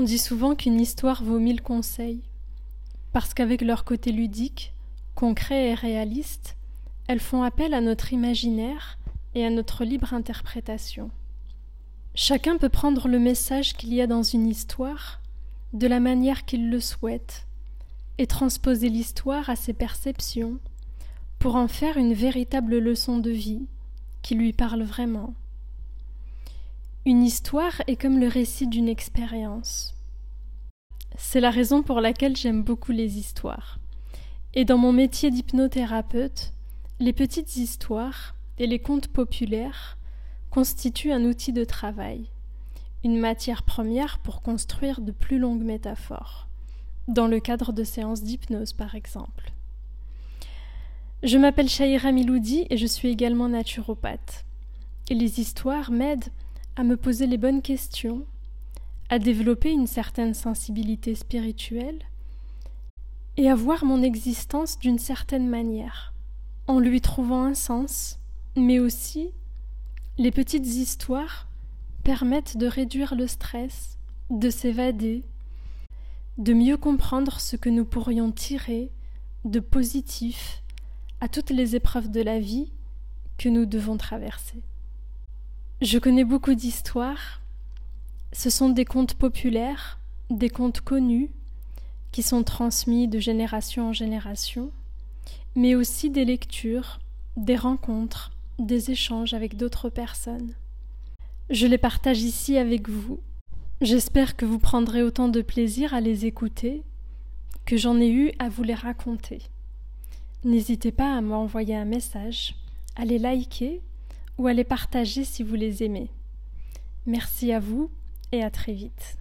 On dit souvent qu'une histoire vaut mille conseils, parce qu'avec leur côté ludique, concret et réaliste, elles font appel à notre imaginaire et à notre libre interprétation. Chacun peut prendre le message qu'il y a dans une histoire de la manière qu'il le souhaite et transposer l'histoire à ses perceptions pour en faire une véritable leçon de vie qui lui parle vraiment. Une histoire est comme le récit d'une expérience. C'est la raison pour laquelle j'aime beaucoup les histoires. Et dans mon métier d'hypnothérapeute, les petites histoires et les contes populaires constituent un outil de travail, une matière première pour construire de plus longues métaphores, dans le cadre de séances d'hypnose par exemple. Je m'appelle Shaira Miloudi et je suis également naturopathe. Et les histoires m'aident à me poser les bonnes questions, à développer une certaine sensibilité spirituelle et à voir mon existence d'une certaine manière, en lui trouvant un sens, mais aussi les petites histoires permettent de réduire le stress, de s'évader, de mieux comprendre ce que nous pourrions tirer de positif à toutes les épreuves de la vie que nous devons traverser. Je connais beaucoup d'histoires. Ce sont des contes populaires, des contes connus, qui sont transmis de génération en génération, mais aussi des lectures, des rencontres, des échanges avec d'autres personnes. Je les partage ici avec vous. J'espère que vous prendrez autant de plaisir à les écouter que j'en ai eu à vous les raconter. N'hésitez pas à m'envoyer un message, à les liker ou à les partager si vous les aimez. Merci à vous et à très vite.